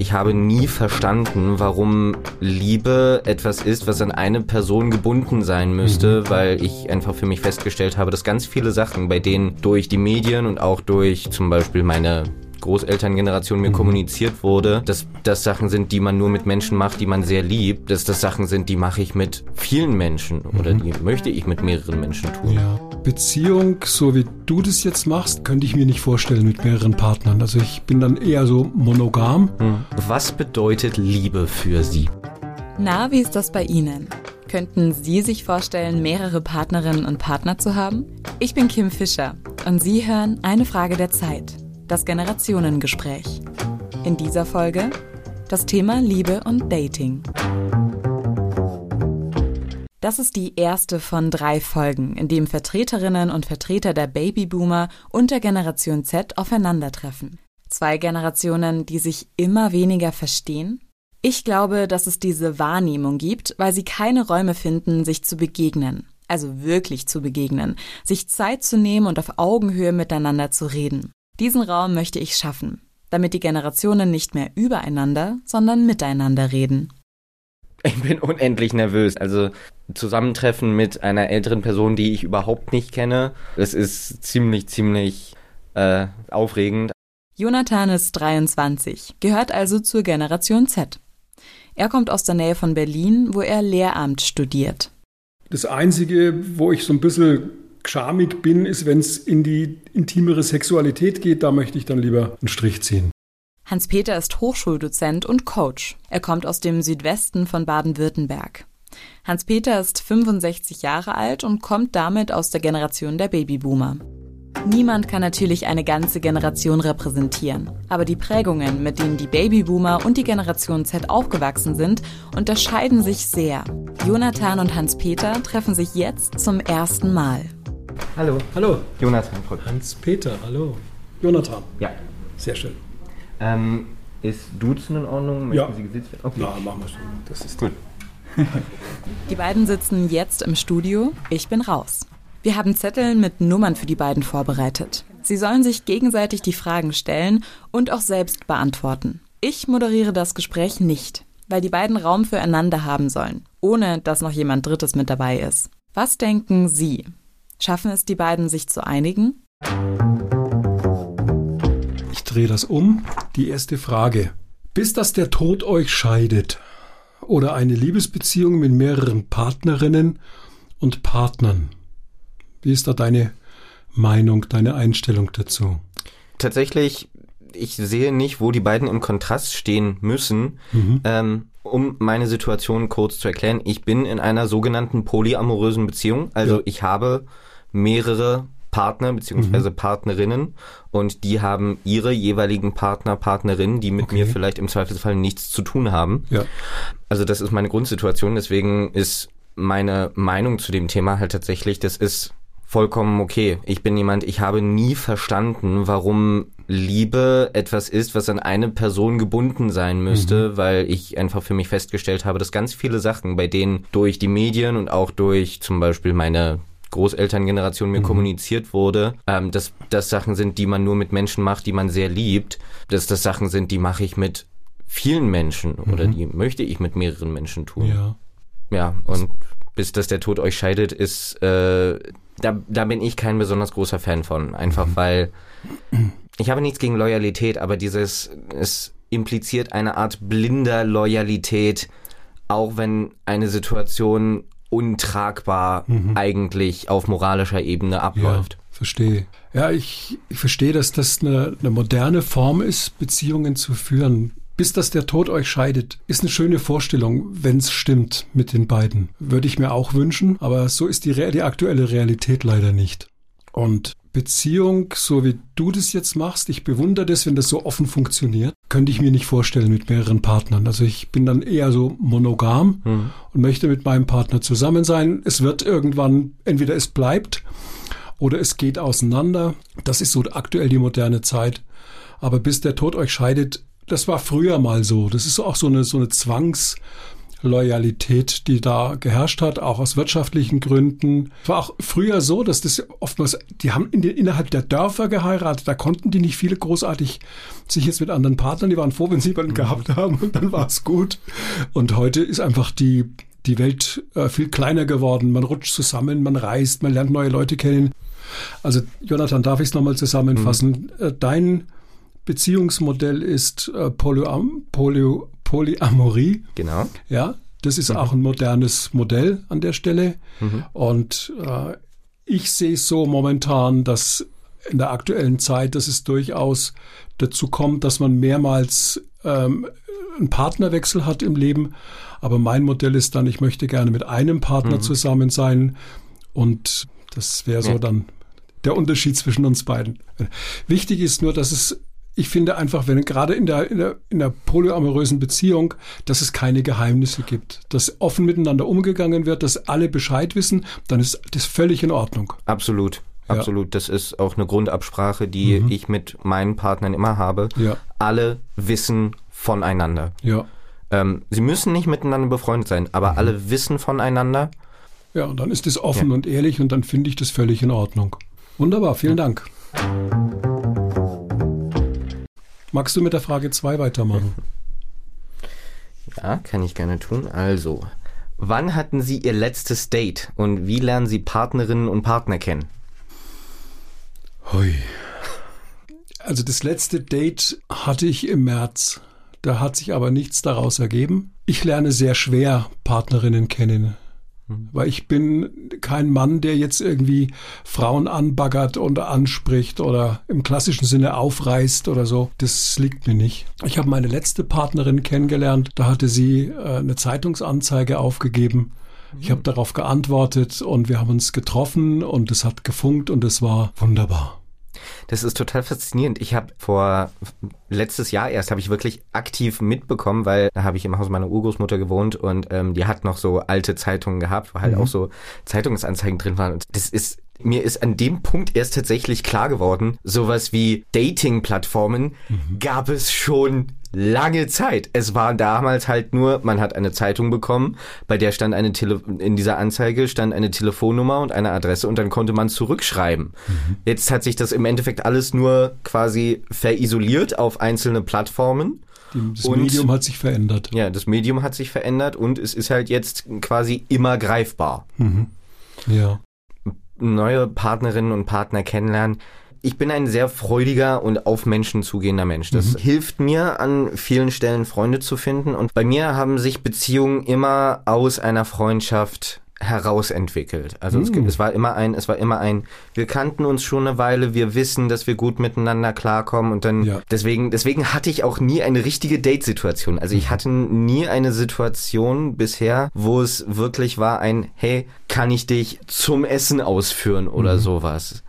ich habe nie verstanden, warum Liebe etwas ist, was an eine Person gebunden sein müsste, mhm. weil ich einfach für mich festgestellt habe, dass ganz viele Sachen, bei denen durch die Medien und auch durch zum Beispiel meine Großelterngeneration mir mhm. kommuniziert wurde, dass das Sachen sind, die man nur mit Menschen macht, die man sehr liebt, dass das Sachen sind, die mache ich mit vielen Menschen oder mhm. die möchte ich mit mehreren Menschen tun. Ja. Beziehung, so wie du das jetzt machst, könnte ich mir nicht vorstellen mit mehreren Partnern. Also ich bin dann eher so monogam. Mhm. Was bedeutet Liebe für Sie? Na, wie ist das bei Ihnen? Könnten Sie sich vorstellen, mehrere Partnerinnen und Partner zu haben? Ich bin Kim Fischer und Sie hören eine Frage der Zeit das Generationengespräch. In dieser Folge das Thema Liebe und Dating. Das ist die erste von drei Folgen, in dem Vertreterinnen und Vertreter der Babyboomer und der Generation Z aufeinandertreffen. Zwei Generationen, die sich immer weniger verstehen? Ich glaube, dass es diese Wahrnehmung gibt, weil sie keine Räume finden, sich zu begegnen. Also wirklich zu begegnen, sich Zeit zu nehmen und auf Augenhöhe miteinander zu reden. Diesen Raum möchte ich schaffen, damit die Generationen nicht mehr übereinander, sondern miteinander reden. Ich bin unendlich nervös. Also Zusammentreffen mit einer älteren Person, die ich überhaupt nicht kenne, das ist ziemlich, ziemlich äh, aufregend. Jonathan ist 23, gehört also zur Generation Z. Er kommt aus der Nähe von Berlin, wo er Lehramt studiert. Das Einzige, wo ich so ein bisschen schamig bin, ist, wenn es in die intimere Sexualität geht. Da möchte ich dann lieber einen Strich ziehen. Hans-Peter ist Hochschuldozent und Coach. Er kommt aus dem Südwesten von Baden-Württemberg. Hans-Peter ist 65 Jahre alt und kommt damit aus der Generation der Babyboomer. Niemand kann natürlich eine ganze Generation repräsentieren, aber die Prägungen, mit denen die Babyboomer und die Generation Z aufgewachsen sind, unterscheiden sich sehr. Jonathan und Hans-Peter treffen sich jetzt zum ersten Mal. Hallo. Hallo. Jonathan. Hans-Peter, hallo. Jonathan. Ja. Sehr schön. Ähm, ist Duzen in Ordnung? Möchten ja. Sie gesitzt werden? Okay. Ja, machen wir schon. Das ist gut. Die beiden sitzen jetzt im Studio. Ich bin raus. Wir haben Zettel mit Nummern für die beiden vorbereitet. Sie sollen sich gegenseitig die Fragen stellen und auch selbst beantworten. Ich moderiere das Gespräch nicht, weil die beiden Raum füreinander haben sollen, ohne dass noch jemand Drittes mit dabei ist. Was denken Sie? Schaffen es die beiden, sich zu einigen? Ich drehe das um. Die erste Frage. Bis dass der Tod euch scheidet oder eine Liebesbeziehung mit mehreren Partnerinnen und Partnern. Wie ist da deine Meinung, deine Einstellung dazu? Tatsächlich, ich sehe nicht, wo die beiden im Kontrast stehen müssen. Mhm. Ähm, um meine Situation kurz zu erklären, ich bin in einer sogenannten polyamorösen Beziehung. Also ja. ich habe mehrere Partner beziehungsweise mhm. Partnerinnen und die haben ihre jeweiligen Partner, Partnerinnen, die mit okay. mir vielleicht im Zweifelsfall nichts zu tun haben. Ja. Also das ist meine Grundsituation, deswegen ist meine Meinung zu dem Thema halt tatsächlich, das ist vollkommen okay. Ich bin jemand, ich habe nie verstanden, warum Liebe etwas ist, was an eine Person gebunden sein müsste, mhm. weil ich einfach für mich festgestellt habe, dass ganz viele Sachen, bei denen durch die Medien und auch durch zum Beispiel meine Großelterngeneration mir mhm. kommuniziert wurde, ähm, dass das Sachen sind, die man nur mit Menschen macht, die man sehr liebt, dass das Sachen sind, die mache ich mit vielen Menschen mhm. oder die möchte ich mit mehreren Menschen tun. Ja. Ja, und bis dass der Tod euch scheidet, ist, äh, da, da bin ich kein besonders großer Fan von. Einfach mhm. weil ich habe nichts gegen Loyalität, aber dieses, es impliziert eine Art blinder Loyalität, auch wenn eine Situation untragbar mhm. eigentlich auf moralischer Ebene abläuft. Ja, verstehe. Ja, ich, ich verstehe, dass das eine, eine moderne Form ist, Beziehungen zu führen. Bis dass der Tod euch scheidet, ist eine schöne Vorstellung, wenn es stimmt mit den beiden. Würde ich mir auch wünschen, aber so ist die, die aktuelle Realität leider nicht. Und Beziehung, so wie du das jetzt machst, ich bewundere das, wenn das so offen funktioniert, könnte ich mir nicht vorstellen mit mehreren Partnern. Also ich bin dann eher so monogam mhm. und möchte mit meinem Partner zusammen sein. Es wird irgendwann, entweder es bleibt oder es geht auseinander. Das ist so aktuell die moderne Zeit. Aber bis der Tod euch scheidet, das war früher mal so. Das ist auch so eine, so eine Zwangs, Loyalität, die da geherrscht hat, auch aus wirtschaftlichen Gründen. Es war auch früher so, dass das oftmals, die haben in den, innerhalb der Dörfer geheiratet, da konnten die nicht viele großartig sich jetzt mit anderen Partnern, die waren froh, wenn sie jemanden mhm. gehabt haben und dann war es gut. Und heute ist einfach die, die Welt äh, viel kleiner geworden. Man rutscht zusammen, man reist, man lernt neue Leute kennen. Also Jonathan, darf ich es nochmal zusammenfassen? Mhm. Äh, dein Beziehungsmodell ist äh, Polyam, Poly, Polyamorie. Genau. Ja, das ist mhm. auch ein modernes Modell an der Stelle. Mhm. Und äh, ich sehe es so momentan, dass in der aktuellen Zeit, dass es durchaus dazu kommt, dass man mehrmals ähm, einen Partnerwechsel hat im Leben. Aber mein Modell ist dann, ich möchte gerne mit einem Partner mhm. zusammen sein. Und das wäre so ja. dann der Unterschied zwischen uns beiden. Wichtig ist nur, dass es ich finde einfach, wenn gerade in der, in der, in der polyamorösen Beziehung, dass es keine Geheimnisse gibt, dass offen miteinander umgegangen wird, dass alle Bescheid wissen, dann ist das völlig in Ordnung. Absolut. Absolut. Ja. Das ist auch eine Grundabsprache, die mhm. ich mit meinen Partnern immer habe. Ja. Alle wissen voneinander. Ja. Ähm, sie müssen nicht miteinander befreundet sein, aber mhm. alle wissen voneinander. Ja, und dann ist es offen ja. und ehrlich und dann finde ich das völlig in Ordnung. Wunderbar, vielen Dank. Magst du mit der Frage 2 weitermachen? Ja, kann ich gerne tun. Also, wann hatten Sie Ihr letztes Date und wie lernen Sie Partnerinnen und Partner kennen? Hui. Also das letzte Date hatte ich im März. Da hat sich aber nichts daraus ergeben. Ich lerne sehr schwer Partnerinnen kennen. Weil ich bin kein Mann, der jetzt irgendwie Frauen anbaggert und anspricht oder im klassischen Sinne aufreißt oder so. Das liegt mir nicht. Ich habe meine letzte Partnerin kennengelernt. Da hatte sie äh, eine Zeitungsanzeige aufgegeben. Ich habe darauf geantwortet und wir haben uns getroffen und es hat gefunkt und es war wunderbar. Das ist total faszinierend. Ich habe vor letztes Jahr erst habe ich wirklich aktiv mitbekommen, weil da habe ich im Haus meiner Urgroßmutter gewohnt und ähm, die hat noch so alte Zeitungen gehabt, wo halt mhm. auch so Zeitungsanzeigen drin waren. Und das ist mir ist an dem Punkt erst tatsächlich klar geworden, sowas wie Dating-Plattformen mhm. gab es schon lange Zeit. Es war damals halt nur, man hat eine Zeitung bekommen, bei der stand eine Tele in dieser Anzeige stand eine Telefonnummer und eine Adresse und dann konnte man zurückschreiben. Mhm. Jetzt hat sich das im Endeffekt alles nur quasi verisoliert auf einzelne Plattformen. Das und, Medium hat sich verändert. Ja, das Medium hat sich verändert und es ist halt jetzt quasi immer greifbar. Mhm. Ja neue Partnerinnen und Partner kennenlernen. Ich bin ein sehr freudiger und auf Menschen zugehender Mensch. Das mhm. hilft mir an vielen Stellen Freunde zu finden. Und bei mir haben sich Beziehungen immer aus einer Freundschaft herausentwickelt. Also mm. es, gibt, es war immer ein, es war immer ein, wir kannten uns schon eine Weile, wir wissen, dass wir gut miteinander klarkommen und dann ja. deswegen, deswegen hatte ich auch nie eine richtige Date-Situation. Also ich mhm. hatte nie eine Situation bisher, wo es wirklich war ein, hey, kann ich dich zum Essen ausführen oder mm. sowas.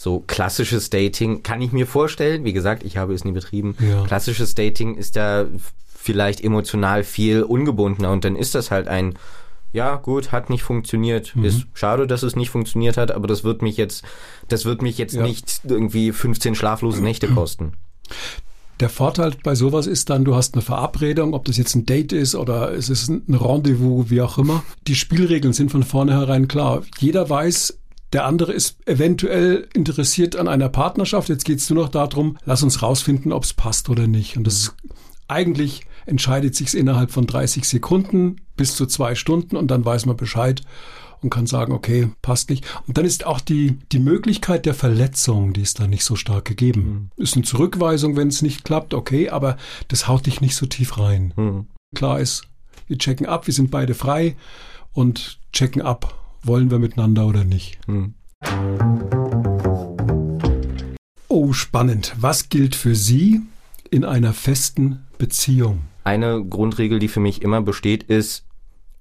So klassisches Dating kann ich mir vorstellen. Wie gesagt, ich habe es nie betrieben. Ja. Klassisches Dating ist da vielleicht emotional viel ungebundener und dann ist das halt ein ja, gut, hat nicht funktioniert. Mhm. Ist schade, dass es nicht funktioniert hat, aber das wird mich jetzt, das wird mich jetzt ja. nicht irgendwie 15 schlaflose Nächte kosten. Der Vorteil bei sowas ist dann, du hast eine Verabredung, ob das jetzt ein Date ist oder es ist ein Rendezvous, wie auch immer. Die Spielregeln sind von vornherein klar. Jeder weiß, der andere ist eventuell interessiert an einer Partnerschaft. Jetzt geht es nur noch darum, lass uns rausfinden, ob es passt oder nicht. Und das mhm. eigentlich entscheidet sich innerhalb von 30 Sekunden bis zu zwei Stunden und dann weiß man Bescheid und kann sagen, okay, passt nicht. Und dann ist auch die, die Möglichkeit der Verletzung, die ist da nicht so stark gegeben. Mhm. Ist eine Zurückweisung, wenn es nicht klappt, okay, aber das haut dich nicht so tief rein. Mhm. Klar ist, wir checken ab, wir sind beide frei und checken ab, wollen wir miteinander oder nicht. Mhm. Oh, spannend. Was gilt für Sie in einer festen Beziehung? eine Grundregel, die für mich immer besteht, ist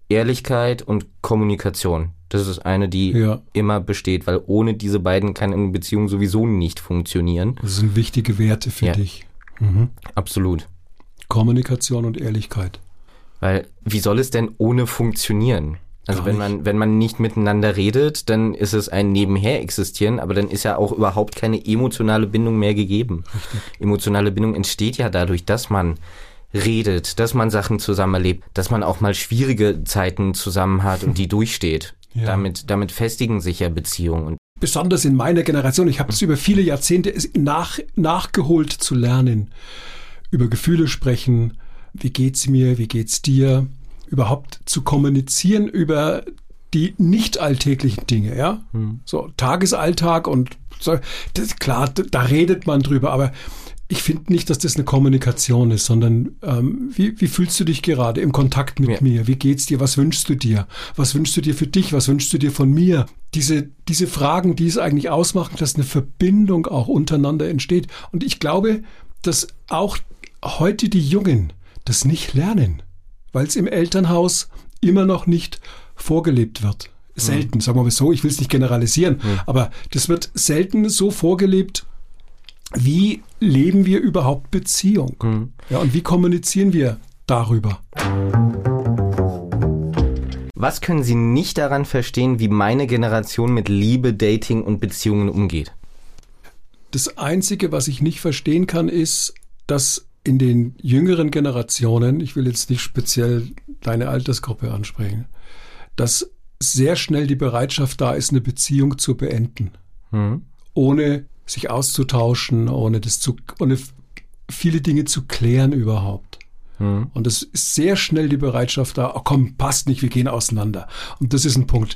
Ehrlichkeit und Kommunikation. Das ist eine, die ja. immer besteht, weil ohne diese beiden kann eine Beziehung sowieso nicht funktionieren. Das sind wichtige Werte für ja. dich. Mhm. Absolut. Kommunikation und Ehrlichkeit. Weil wie soll es denn ohne funktionieren? Also wenn man, wenn man nicht miteinander redet, dann ist es ein Nebenher existieren, aber dann ist ja auch überhaupt keine emotionale Bindung mehr gegeben. Richtig. Emotionale Bindung entsteht ja dadurch, dass man redet, dass man Sachen zusammen erlebt, dass man auch mal schwierige Zeiten zusammen hat und die durchsteht. Ja. Damit, damit festigen sich ja Beziehungen. Besonders in meiner Generation, ich habe es über viele Jahrzehnte nach, nachgeholt zu lernen, über Gefühle sprechen, wie geht's mir, wie geht's dir, überhaupt zu kommunizieren über die nicht alltäglichen Dinge, ja, hm. so Tagesalltag und so, das, klar, da redet man drüber, aber ich finde nicht, dass das eine Kommunikation ist, sondern ähm, wie, wie fühlst du dich gerade im Kontakt mit ja. mir? Wie geht's dir? Was wünschst du dir? Was wünschst du dir für dich? Was wünschst du dir von mir? Diese, diese Fragen, die es eigentlich ausmachen, dass eine Verbindung auch untereinander entsteht. Und ich glaube, dass auch heute die Jungen das nicht lernen, weil es im Elternhaus immer noch nicht vorgelebt wird. Selten, mhm. sagen wir mal so, ich will es nicht generalisieren, mhm. aber das wird selten so vorgelebt, wie leben wir überhaupt Beziehung? Mhm. Ja, und wie kommunizieren wir darüber? Was können Sie nicht daran verstehen, wie meine Generation mit Liebe, Dating und Beziehungen umgeht? Das Einzige, was ich nicht verstehen kann, ist, dass in den jüngeren Generationen, ich will jetzt nicht speziell deine Altersgruppe ansprechen, dass sehr schnell die Bereitschaft da ist, eine Beziehung zu beenden. Mhm. Ohne sich auszutauschen, ohne das zu, ohne viele Dinge zu klären überhaupt. Mhm. Und es ist sehr schnell die Bereitschaft da, oh komm, passt nicht, wir gehen auseinander. Und das ist ein Punkt.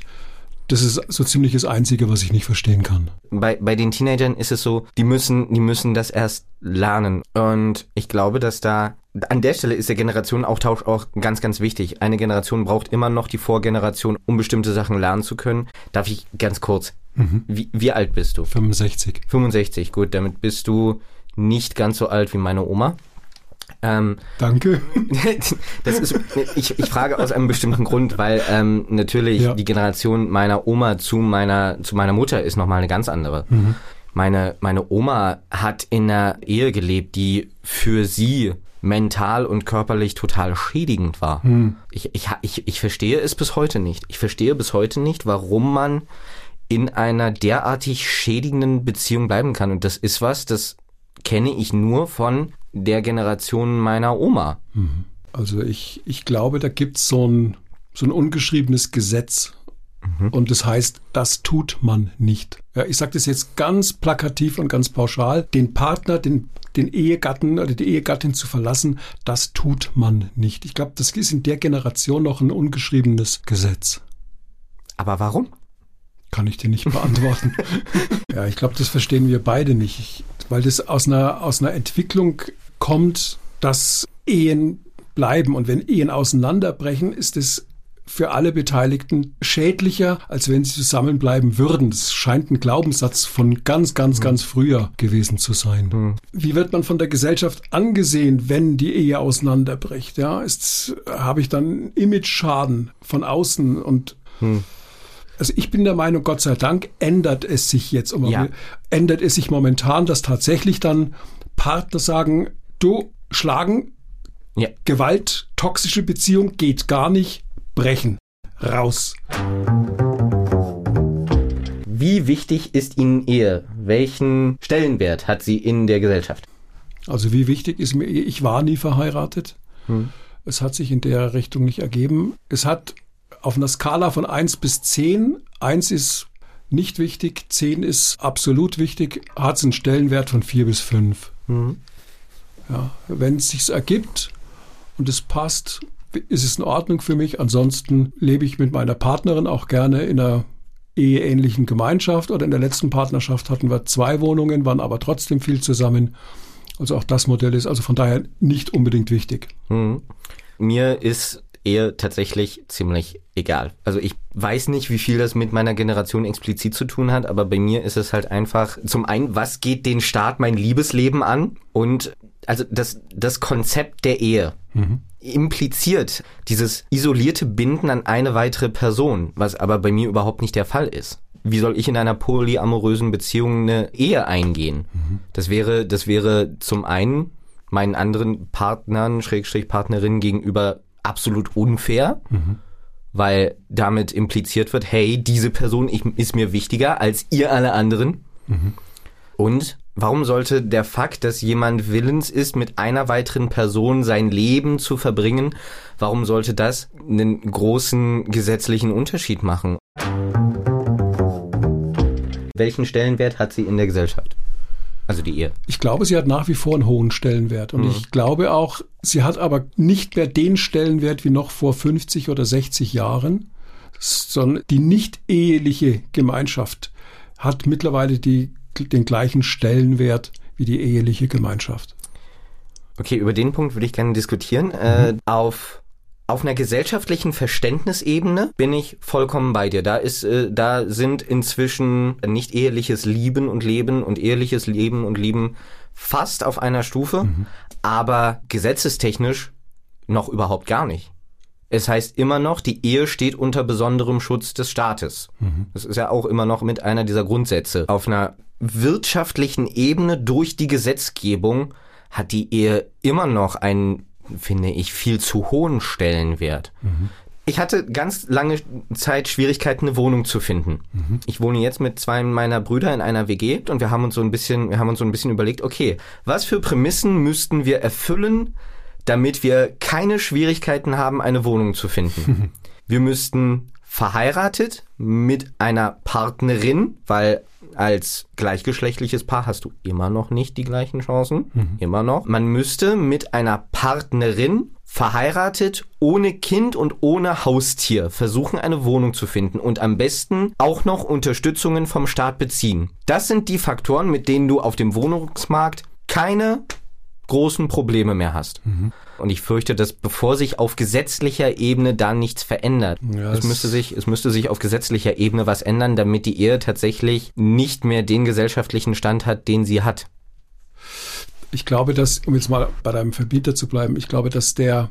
Das ist so ziemlich das Einzige, was ich nicht verstehen kann. Bei, bei den Teenagern ist es so, die müssen, die müssen das erst lernen. Und ich glaube, dass da an der Stelle ist der Generationenaustausch auch ganz, ganz wichtig. Eine Generation braucht immer noch die Vorgeneration, um bestimmte Sachen lernen zu können. Darf ich ganz kurz, mhm. wie, wie alt bist du? 65. 65, gut, damit bist du nicht ganz so alt wie meine Oma. Ähm, Danke. das ist, ich, ich frage aus einem bestimmten Grund, weil ähm, natürlich ja. die Generation meiner Oma zu meiner zu meiner Mutter ist nochmal eine ganz andere. Mhm. Meine meine Oma hat in einer Ehe gelebt, die für sie mental und körperlich total schädigend war. Mhm. Ich, ich, ich, ich verstehe es bis heute nicht. Ich verstehe bis heute nicht, warum man in einer derartig schädigenden Beziehung bleiben kann. Und das ist was, das kenne ich nur von der Generation meiner Oma. Mhm. Also ich, ich glaube, da gibt es so ein, so ein ungeschriebenes Gesetz. Mhm. Und das heißt, das tut man nicht. Ja, ich sage das jetzt ganz plakativ und ganz pauschal. Den Partner, den, den Ehegatten oder die Ehegattin zu verlassen, das tut man nicht. Ich glaube, das ist in der Generation noch ein ungeschriebenes Gesetz. Aber warum? Kann ich dir nicht beantworten. ja, ich glaube, das verstehen wir beide nicht, ich, weil das aus einer, aus einer Entwicklung kommt, dass Ehen bleiben. Und wenn Ehen auseinanderbrechen, ist es für alle Beteiligten schädlicher, als wenn sie zusammenbleiben würden. Das scheint ein Glaubenssatz von ganz, ganz, mhm. ganz früher gewesen zu sein. Mhm. Wie wird man von der Gesellschaft angesehen, wenn die Ehe auseinanderbricht? Ja, ist, habe ich dann Image-Schaden von außen und mhm. Also ich bin der Meinung, Gott sei Dank ändert es sich jetzt, ja. ändert es sich momentan, dass tatsächlich dann Partner sagen, du schlagen, ja. Gewalt, toxische Beziehung geht gar nicht, brechen, raus. Wie wichtig ist Ihnen Ehe? Welchen Stellenwert hat sie in der Gesellschaft? Also wie wichtig ist mir Ehe? Ich war nie verheiratet. Hm. Es hat sich in der Richtung nicht ergeben. Es hat auf einer Skala von 1 bis 10, 1 ist nicht wichtig, 10 ist absolut wichtig, hat es einen Stellenwert von 4 bis 5. Mhm. Ja, wenn es sich ergibt und es passt, ist es in Ordnung für mich. Ansonsten lebe ich mit meiner Partnerin auch gerne in einer eheähnlichen Gemeinschaft oder in der letzten Partnerschaft hatten wir zwei Wohnungen, waren aber trotzdem viel zusammen. Also auch das Modell ist also von daher nicht unbedingt wichtig. Mhm. Mir ist Ehe tatsächlich ziemlich egal. Also ich weiß nicht, wie viel das mit meiner Generation explizit zu tun hat, aber bei mir ist es halt einfach zum einen, was geht den Staat mein Liebesleben an und also das, das Konzept der Ehe mhm. impliziert dieses isolierte Binden an eine weitere Person, was aber bei mir überhaupt nicht der Fall ist. Wie soll ich in einer polyamorösen Beziehung eine Ehe eingehen? Mhm. Das wäre, das wäre zum einen meinen anderen Partnern, Schrägstrich Partnerinnen gegenüber absolut unfair, mhm. weil damit impliziert wird, hey, diese Person ist mir wichtiger als ihr alle anderen. Mhm. Und Warum sollte der Fakt, dass jemand willens ist, mit einer weiteren Person sein Leben zu verbringen, warum sollte das einen großen gesetzlichen Unterschied machen? Welchen Stellenwert hat sie in der Gesellschaft? Also die Ehe. Ich glaube, sie hat nach wie vor einen hohen Stellenwert. Und mhm. ich glaube auch, sie hat aber nicht mehr den Stellenwert wie noch vor 50 oder 60 Jahren, sondern die nicht eheliche Gemeinschaft hat mittlerweile die, den gleichen Stellenwert wie die eheliche Gemeinschaft. Okay, über den Punkt würde ich gerne diskutieren. Mhm. Äh, auf auf einer gesellschaftlichen Verständnisebene bin ich vollkommen bei dir. Da ist, äh, da sind inzwischen nicht eheliches Lieben und Leben und eheliches Leben und Lieben fast auf einer Stufe, mhm. aber gesetzestechnisch noch überhaupt gar nicht. Es heißt immer noch, die Ehe steht unter besonderem Schutz des Staates. Mhm. Das ist ja auch immer noch mit einer dieser Grundsätze. Auf einer wirtschaftlichen Ebene durch die Gesetzgebung hat die Ehe immer noch einen finde ich, viel zu hohen Stellenwert. Mhm. Ich hatte ganz lange Zeit Schwierigkeiten, eine Wohnung zu finden. Mhm. Ich wohne jetzt mit zwei meiner Brüder in einer WG und wir haben uns so ein bisschen, wir haben uns so ein bisschen überlegt, okay, was für Prämissen müssten wir erfüllen, damit wir keine Schwierigkeiten haben, eine Wohnung zu finden? wir müssten verheiratet mit einer Partnerin, weil als gleichgeschlechtliches Paar hast du immer noch nicht die gleichen Chancen. Mhm. Immer noch. Man müsste mit einer Partnerin verheiratet, ohne Kind und ohne Haustier versuchen, eine Wohnung zu finden und am besten auch noch Unterstützungen vom Staat beziehen. Das sind die Faktoren, mit denen du auf dem Wohnungsmarkt keine großen Probleme mehr hast. Mhm. Und ich fürchte, dass bevor sich auf gesetzlicher Ebene da nichts verändert, ja, es, müsste sich, es müsste sich auf gesetzlicher Ebene was ändern, damit die Ehe tatsächlich nicht mehr den gesellschaftlichen Stand hat, den sie hat. Ich glaube, dass, um jetzt mal bei deinem Verbieter zu bleiben, ich glaube, dass der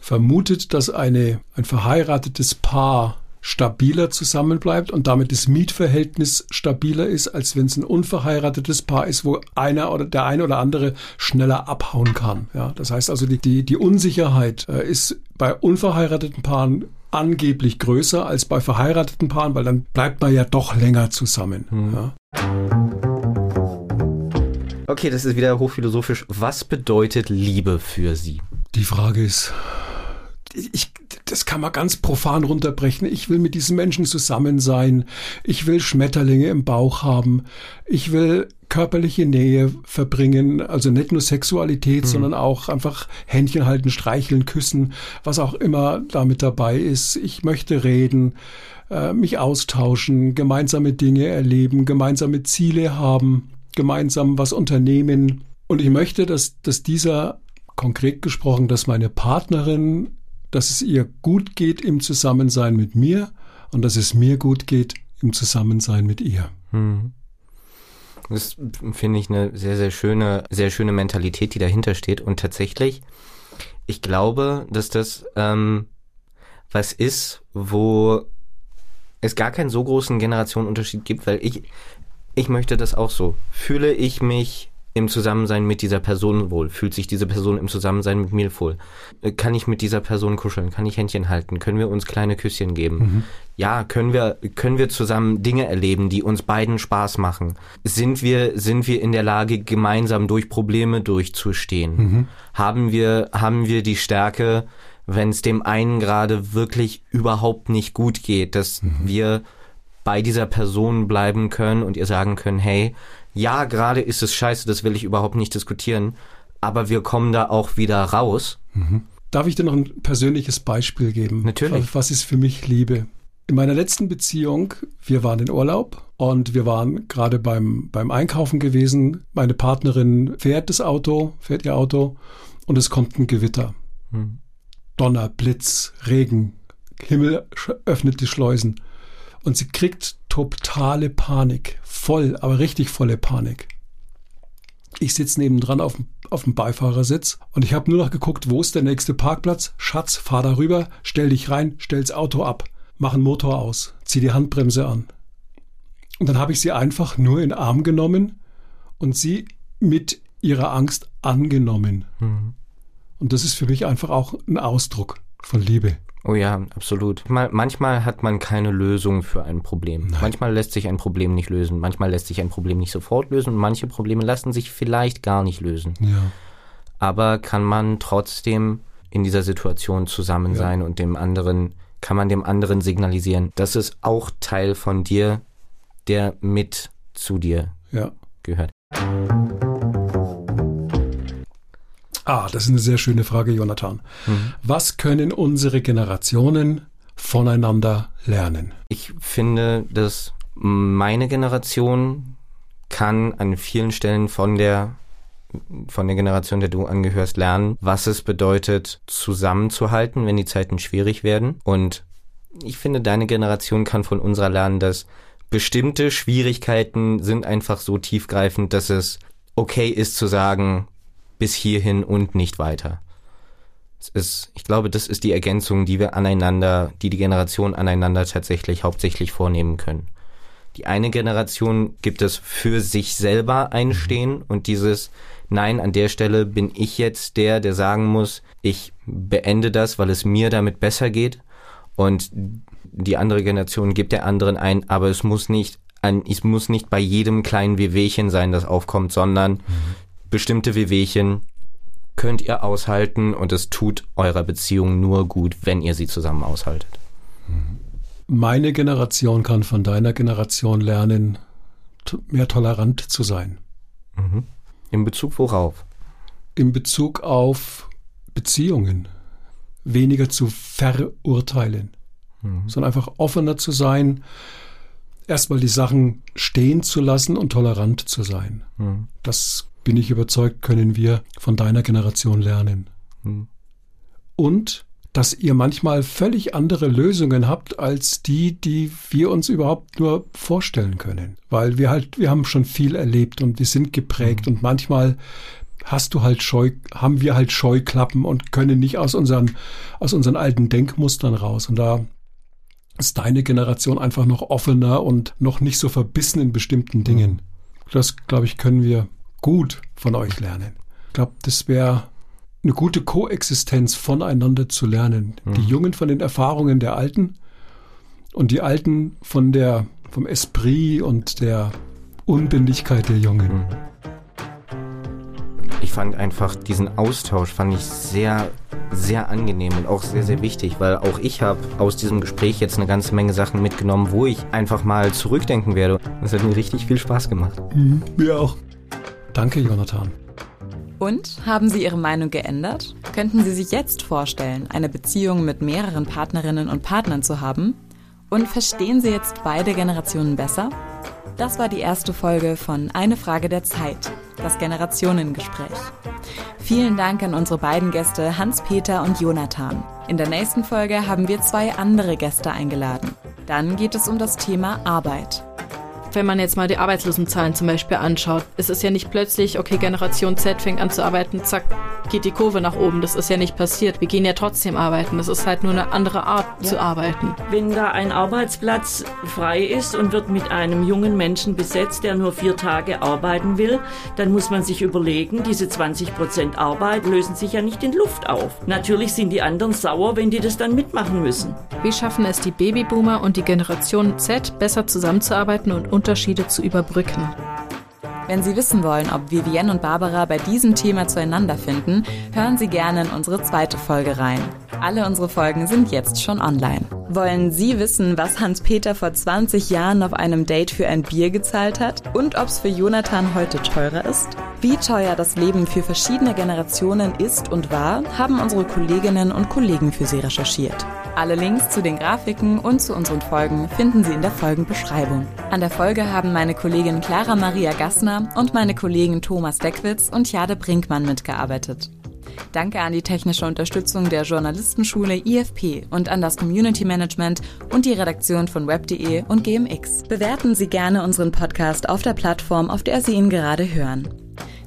vermutet, dass eine, ein verheiratetes Paar stabiler zusammenbleibt und damit das Mietverhältnis stabiler ist, als wenn es ein unverheiratetes Paar ist, wo einer oder der eine oder andere schneller abhauen kann. Ja, das heißt also, die, die, die Unsicherheit äh, ist bei unverheirateten Paaren angeblich größer als bei verheirateten Paaren, weil dann bleibt man ja doch länger zusammen. Mhm. Ja. Okay, das ist wieder hochphilosophisch. Was bedeutet Liebe für Sie? Die Frage ist, ich, das kann man ganz profan runterbrechen. Ich will mit diesen Menschen zusammen sein. Ich will Schmetterlinge im Bauch haben. Ich will körperliche Nähe verbringen, also nicht nur Sexualität, mhm. sondern auch einfach Händchen halten, streicheln, küssen, was auch immer damit dabei ist. Ich möchte reden, äh, mich austauschen, gemeinsame Dinge erleben, gemeinsame Ziele haben, gemeinsam was unternehmen. Und ich möchte, dass, dass dieser konkret gesprochen, dass meine Partnerin dass es ihr gut geht im Zusammensein mit mir und dass es mir gut geht im Zusammensein mit ihr. Hm. Das finde ich eine sehr, sehr schöne, sehr schöne Mentalität, die dahinter steht. Und tatsächlich, ich glaube, dass das ähm, was ist, wo es gar keinen so großen Generationenunterschied gibt, weil ich, ich möchte das auch so. Fühle ich mich im Zusammensein mit dieser Person wohl? Fühlt sich diese Person im Zusammensein mit mir wohl? Äh, kann ich mit dieser Person kuscheln? Kann ich Händchen halten? Können wir uns kleine Küsschen geben? Mhm. Ja, können wir, können wir zusammen Dinge erleben, die uns beiden Spaß machen? Sind wir, sind wir in der Lage, gemeinsam durch Probleme durchzustehen? Mhm. Haben wir, haben wir die Stärke, wenn es dem einen gerade wirklich überhaupt nicht gut geht, dass mhm. wir bei dieser Person bleiben können und ihr sagen können, hey, ja, gerade ist es scheiße, das will ich überhaupt nicht diskutieren, aber wir kommen da auch wieder raus. Mhm. Darf ich dir noch ein persönliches Beispiel geben? Natürlich. Was ist für mich Liebe? In meiner letzten Beziehung, wir waren in Urlaub und wir waren gerade beim, beim Einkaufen gewesen. Meine Partnerin fährt das Auto, fährt ihr Auto und es kommt ein Gewitter. Hm. Donner, Blitz, Regen, Himmel öffnet die Schleusen und sie kriegt totale Panik. Voll, aber richtig volle Panik. Ich sitze nebendran auf, auf dem Beifahrersitz und ich habe nur noch geguckt, wo ist der nächste Parkplatz? Schatz, fahr da rüber, stell dich rein, stell's Auto ab, mach den Motor aus, zieh die Handbremse an. Und dann habe ich sie einfach nur in den Arm genommen und sie mit ihrer Angst angenommen. Mhm. Und das ist für mich einfach auch ein Ausdruck von Liebe. Oh ja, absolut. Mal, manchmal hat man keine Lösung für ein Problem. Nein. Manchmal lässt sich ein Problem nicht lösen. Manchmal lässt sich ein Problem nicht sofort lösen. Und manche Probleme lassen sich vielleicht gar nicht lösen. Ja. Aber kann man trotzdem in dieser Situation zusammen ja. sein und dem anderen, kann man dem anderen signalisieren, das ist auch Teil von dir, der mit zu dir ja. gehört. Ah, das ist eine sehr schöne Frage, Jonathan. Mhm. Was können unsere Generationen voneinander lernen? Ich finde, dass meine Generation kann an vielen Stellen von der von der Generation, der du angehörst, lernen, was es bedeutet, zusammenzuhalten, wenn die Zeiten schwierig werden. Und ich finde, deine Generation kann von unserer lernen, dass bestimmte Schwierigkeiten sind einfach so tiefgreifend, dass es okay ist zu sagen, bis hierhin und nicht weiter. Es ist, ich glaube, das ist die Ergänzung, die wir aneinander, die die Generation aneinander tatsächlich hauptsächlich vornehmen können. Die eine Generation gibt es für sich selber einstehen und dieses Nein, an der Stelle bin ich jetzt der, der sagen muss, ich beende das, weil es mir damit besser geht. Und die andere Generation gibt der anderen ein, aber es muss nicht ein, es muss nicht bei jedem kleinen Wehwehchen sein, das aufkommt, sondern mhm bestimmte Wehwehchen könnt ihr aushalten und es tut eurer Beziehung nur gut, wenn ihr sie zusammen aushaltet. Meine Generation kann von deiner Generation lernen, mehr tolerant zu sein. Mhm. In Bezug worauf? In Bezug auf Beziehungen. Weniger zu verurteilen, mhm. sondern einfach offener zu sein, erstmal die Sachen stehen zu lassen und tolerant zu sein. Mhm. Das bin ich überzeugt, können wir von deiner Generation lernen. Hm. Und dass ihr manchmal völlig andere Lösungen habt als die, die wir uns überhaupt nur vorstellen können. Weil wir halt, wir haben schon viel erlebt und wir sind geprägt mhm. und manchmal hast du halt Scheu, haben wir halt Scheuklappen und können nicht aus unseren, aus unseren alten Denkmustern raus. Und da ist deine Generation einfach noch offener und noch nicht so verbissen in bestimmten Dingen. Mhm. Das, glaube ich, können wir gut von euch lernen. Ich glaube, das wäre eine gute Koexistenz voneinander zu lernen. Mhm. Die Jungen von den Erfahrungen der Alten und die Alten von der, vom Esprit und der Unbändigkeit der Jungen. Mhm. Ich fand einfach diesen Austausch fand ich sehr sehr angenehm und auch sehr, sehr wichtig, weil auch ich habe aus diesem Gespräch jetzt eine ganze Menge Sachen mitgenommen, wo ich einfach mal zurückdenken werde. Das hat mir richtig viel Spaß gemacht. Mhm, mir auch. Danke, Jonathan. Und haben Sie Ihre Meinung geändert? Könnten Sie sich jetzt vorstellen, eine Beziehung mit mehreren Partnerinnen und Partnern zu haben? Und verstehen Sie jetzt beide Generationen besser? Das war die erste Folge von Eine Frage der Zeit, das Generationengespräch. Vielen Dank an unsere beiden Gäste Hans-Peter und Jonathan. In der nächsten Folge haben wir zwei andere Gäste eingeladen. Dann geht es um das Thema Arbeit wenn man jetzt mal die Arbeitslosenzahlen zum Beispiel anschaut, ist es ja nicht plötzlich, okay, Generation Z fängt an zu arbeiten, zack, geht die Kurve nach oben. Das ist ja nicht passiert. Wir gehen ja trotzdem arbeiten. Das ist halt nur eine andere Art ja. zu arbeiten. Wenn da ein Arbeitsplatz frei ist und wird mit einem jungen Menschen besetzt, der nur vier Tage arbeiten will, dann muss man sich überlegen, diese 20 Prozent Arbeit lösen sich ja nicht in Luft auf. Natürlich sind die anderen sauer, wenn die das dann mitmachen müssen. Wie schaffen es die Babyboomer und die Generation Z, besser zusammenzuarbeiten und Unterschiede zu überbrücken. Wenn Sie wissen wollen, ob Vivienne und Barbara bei diesem Thema zueinander finden, hören Sie gerne in unsere zweite Folge rein. Alle unsere Folgen sind jetzt schon online. Wollen Sie wissen, was Hans-Peter vor 20 Jahren auf einem Date für ein Bier gezahlt hat und ob es für Jonathan heute teurer ist? Wie teuer das Leben für verschiedene Generationen ist und war, haben unsere Kolleginnen und Kollegen für Sie recherchiert. Alle Links zu den Grafiken und zu unseren Folgen finden Sie in der Folgenbeschreibung. An der Folge haben meine Kollegin Clara Maria Gassner und meine Kollegen Thomas Deckwitz und Jade Brinkmann mitgearbeitet. Danke an die technische Unterstützung der Journalistenschule IFP und an das Community Management und die Redaktion von web.de und GMX. Bewerten Sie gerne unseren Podcast auf der Plattform, auf der Sie ihn gerade hören.